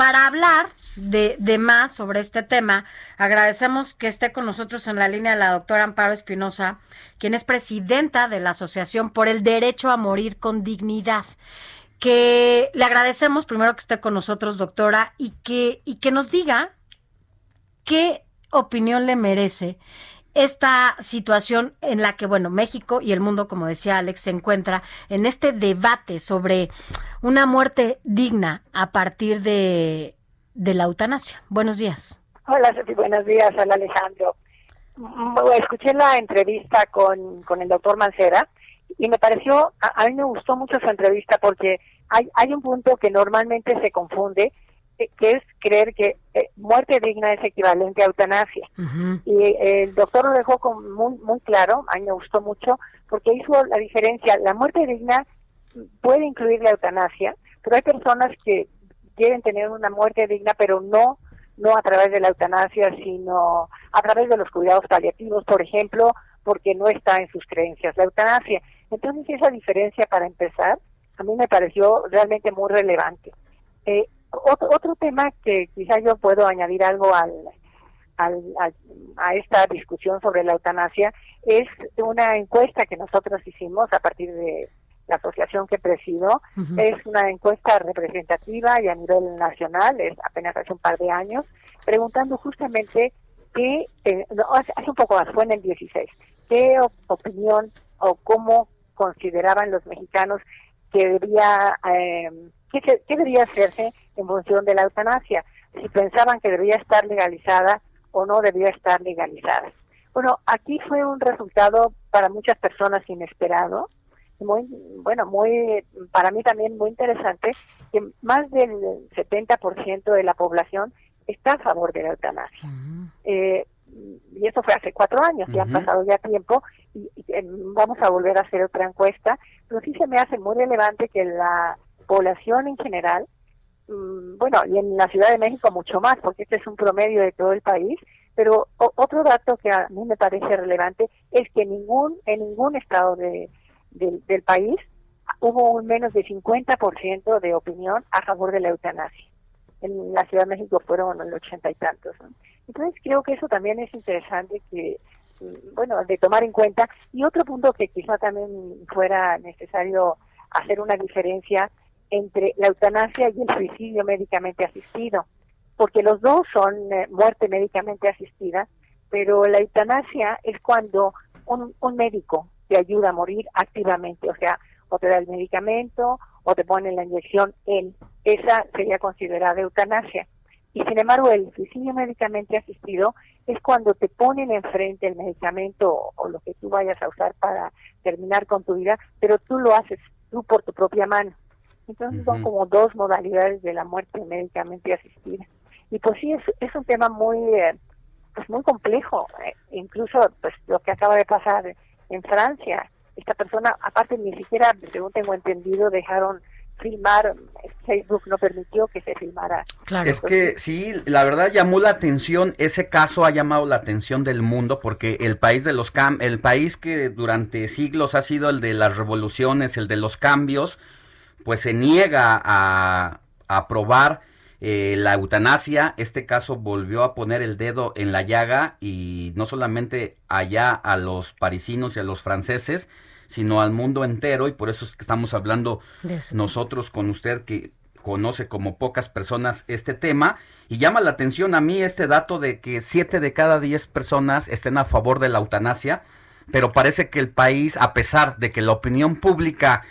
Para hablar de, más sobre este tema, agradecemos que esté con nosotros en la línea la doctora Amparo Espinosa, quien es presidenta de la Asociación por el Derecho a Morir con Dignidad que le agradecemos primero que esté con nosotros, doctora, y que, y que nos diga qué opinión le merece esta situación en la que, bueno, México y el mundo, como decía Alex, se encuentra en este debate sobre una muerte digna a partir de, de la eutanasia. Buenos días. Hola, Sofi, buenos días. Hola, Alejandro. Mm, escuché la entrevista con, con el doctor Mancera y me pareció, a, mí me gustó mucho su entrevista porque hay, hay un punto que normalmente se confunde que es creer que eh, muerte digna es equivalente a eutanasia. Y eh, el doctor lo dejó con muy, muy claro, a mí me gustó mucho, porque hizo la diferencia. La muerte digna puede incluir la eutanasia, pero hay personas que quieren tener una muerte digna, pero no no a través de la eutanasia, sino a través de los cuidados paliativos, por ejemplo, porque no está en sus creencias la eutanasia. Entonces esa diferencia, para empezar, a mí me pareció realmente muy relevante. Eh, otro, otro tema que quizá yo puedo añadir algo al, al, a esta discusión sobre la eutanasia es una encuesta que nosotros hicimos a partir de la asociación que presido. Es una encuesta representativa y a nivel nacional, es apenas hace un par de años, preguntando justamente qué, eh, hace un poco más, fue en el 16, qué opinión o cómo consideraban los mexicanos que debía... Eh, ¿Qué, debería hacerse en función de la eutanasia? Si pensaban que debía estar legalizada o no debía estar legalizada. Bueno, aquí fue un resultado para muchas personas inesperado, muy, bueno, muy, para mí también muy interesante, que más del 70% de la población está a favor de la eutanasia. eh, y eso fue hace cuatro años, ya han pasado ya tiempo, y, eh, vamos a volver a hacer otra encuesta, pero sí se me hace muy relevante que la población en general, mm, bueno, y en la Ciudad de México mucho más, porque este es un promedio de todo el país, pero otro dato que a mí me parece relevante es que ningún, en ningún estado de, del país hubo un menos de 50% de opinión a favor de la eutanasia. En la Ciudad de México fueron el ochenta y tantos. Entonces creo que eso también es interesante que, mm, bueno, de tomar en cuenta. Y otro punto que quizá también fuera necesario hacer una diferencia entre la eutanasia y el suicidio médicamente asistido, porque los dos son eh, muerte médicamente asistida, pero la eutanasia es cuando un, un médico te ayuda a morir activamente, o sea, o te da el medicamento o te pone la inyección él. Esa sería considerada eutanasia. Y sin embargo, el suicidio médicamente asistido es cuando te ponen enfrente el medicamento o, lo que tú vayas a usar para terminar con tu vida, pero tú lo haces tú por tu propia mano. Entonces son como dos modalidades de la muerte médicamente asistida. Y pues sí, es, es un tema muy, eh, pues muy complejo. Eh, incluso pues lo que acaba de pasar en Francia, esta persona, aparte ni siquiera, según tengo entendido, dejaron filmar, Facebook no permitió que se filmara. Claro. Es que sí, la verdad llamó la atención, ese caso ha llamado la atención del mundo porque el país de los cam el país que durante siglos ha sido el de las revoluciones, el de los cambios, pues se niega a, aprobar eh, la eutanasia. Este caso volvió a poner el dedo en la llaga y no solamente allá a los parisinos y a los franceses, sino al mundo entero. Y por eso es que estamos hablando nosotros con usted que conoce como pocas personas este tema. Y llama la atención a mí este dato de que siete de cada diez personas estén a favor de la eutanasia, pero parece que el país, a pesar de que la opinión pública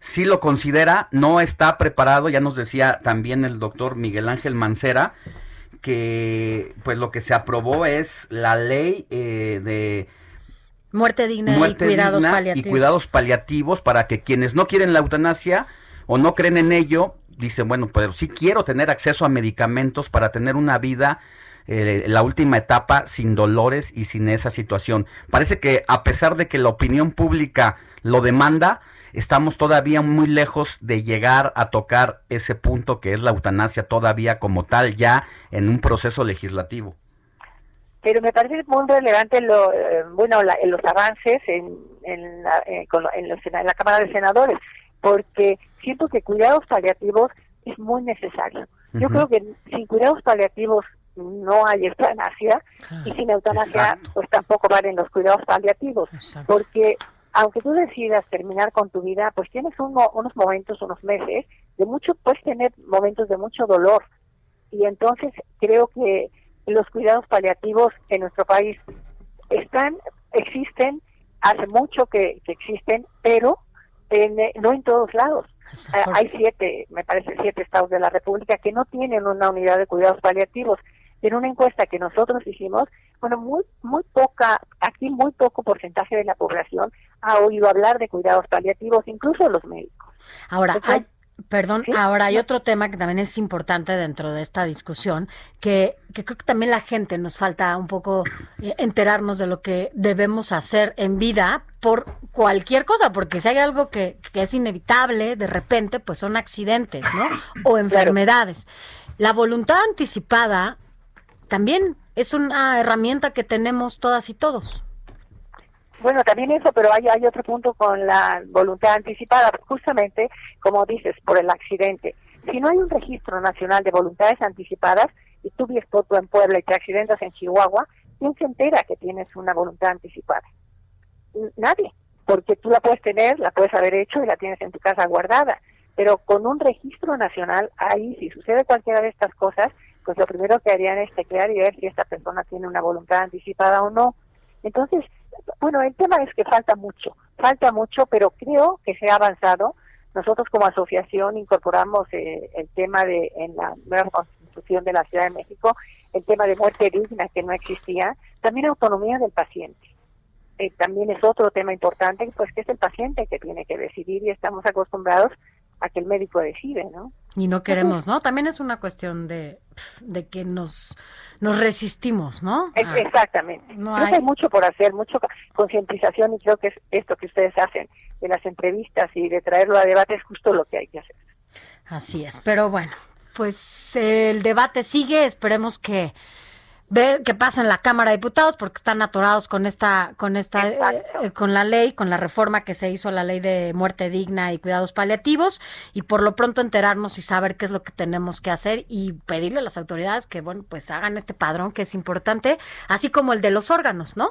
si lo considera, no está preparado, ya nos decía también el doctor Miguel Ángel Mancera, que pues lo que se aprobó es la ley eh, de muerte digna y cuidados paliativos. Y cuidados paliativos para que quienes no quieren la eutanasia o no creen en ello, dicen, bueno, pues sí quiero tener acceso a medicamentos para tener una vida eh, la última etapa sin dolores y sin esa situación. Parece que a pesar de que la opinión pública lo demanda, estamos todavía muy lejos de llegar a tocar ese punto que es la eutanasia todavía como tal, ya en un proceso legislativo. Pero me parece muy relevante lo, eh, bueno, los avances en, en, la, eh, en la Cámara de Senadores, porque siento que cuidados paliativos es muy necesario. Yo creo que sin cuidados paliativos no hay eutanasia y sin eutanasia pues tampoco valen los cuidados paliativos, porque aunque tú decidas terminar con tu vida, pues tienes unos momentos, unos meses de mucho, puedes tener momentos de mucho dolor y entonces creo que los cuidados paliativos en nuestro país están, existen, hace mucho que, existen, pero no en todos lados. Eh, hay siete, me parece, siete estados de la República que no tienen una unidad de cuidados paliativos. En una encuesta que nosotros hicimos, bueno, muy, muy poca, aquí muy poco porcentaje de la población ha oído hablar de cuidados paliativos, incluso los médicos. Ahora, hay, Perdón, ahora hay otro tema que también es importante dentro de esta discusión, que, que, creo que también la gente nos falta un poco eh, enterarnos de lo que debemos hacer en vida por cualquier cosa, porque si hay algo que, que es inevitable, de repente, pues son accidentes, ¿no? O enfermedades. La voluntad anticipada también es una herramienta que tenemos todas y todos. Bueno, también eso, pero hay, otro punto con la voluntad anticipada, justamente, como dices, por el accidente. Si no hay un registro nacional de voluntades anticipadas, y tú vives foto en Puebla y te accidentas en Chihuahua, ¿quién se entera que tienes una voluntad anticipada? Nadie, porque tú la puedes tener, la puedes haber hecho y la tienes en tu casa guardada. Pero con un registro nacional, ahí, si sucede cualquiera de estas cosas, pues lo primero que harían es chequear y ver si esta persona tiene una voluntad anticipada o no. Entonces, bueno, el tema es que falta mucho, falta mucho, pero creo que se ha avanzado. Nosotros como asociación incorporamos eh, el tema de, en la nueva constitución de la Ciudad de México, el tema de muerte digna que no existía, también autonomía del paciente. Eh, también es otro tema importante, pues que es el paciente que tiene que decidir y estamos acostumbrados a que el médico decide, ¿no? Y no queremos, ¿no? También es una cuestión de, de que nos nos resistimos, ¿no? Ah. Exactamente. creo que hay mucho por hacer, mucho concientización y creo que es esto que ustedes hacen de las entrevistas y de traerlo a debate es justo lo que hay que hacer. Así es, pero bueno, pues el debate sigue, esperemos que ver qué pasa en la Cámara de Diputados porque están atorados con esta con esta eh, eh, con la ley, con la reforma que se hizo a la ley de muerte digna y cuidados paliativos y por lo pronto enterarnos y saber qué es lo que tenemos que hacer y pedirle a las autoridades que bueno, pues hagan este padrón que es importante, así como el de los órganos, ¿no?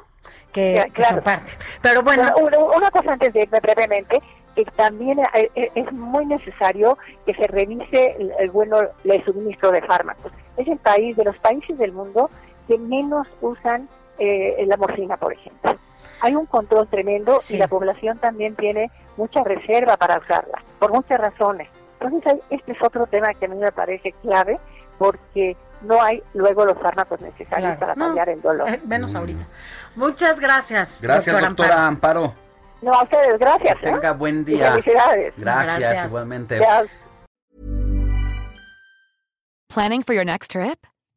Que, son parte. Pero bueno, una, cosa antes de irme brevemente, que también eh, es muy necesario que se revise el, el bueno el suministro de fármacos. Es el país de los países del mundo que menos usan eh, la morfina, por ejemplo. Hay un control tremendo y la población también tiene mucha reserva para usarla, por muchas razones. Entonces, este es otro tema que a mí me parece clave porque no hay luego los fármacos necesarios para paliar el dolor. Eh, menos mm. ahorita. Muchas gracias. Gracias, doctora, Amparo. No, a ustedes, gracias. Que tenga buen día. felicidades. Gracias, gracias. igualmente. Planning for your next trip?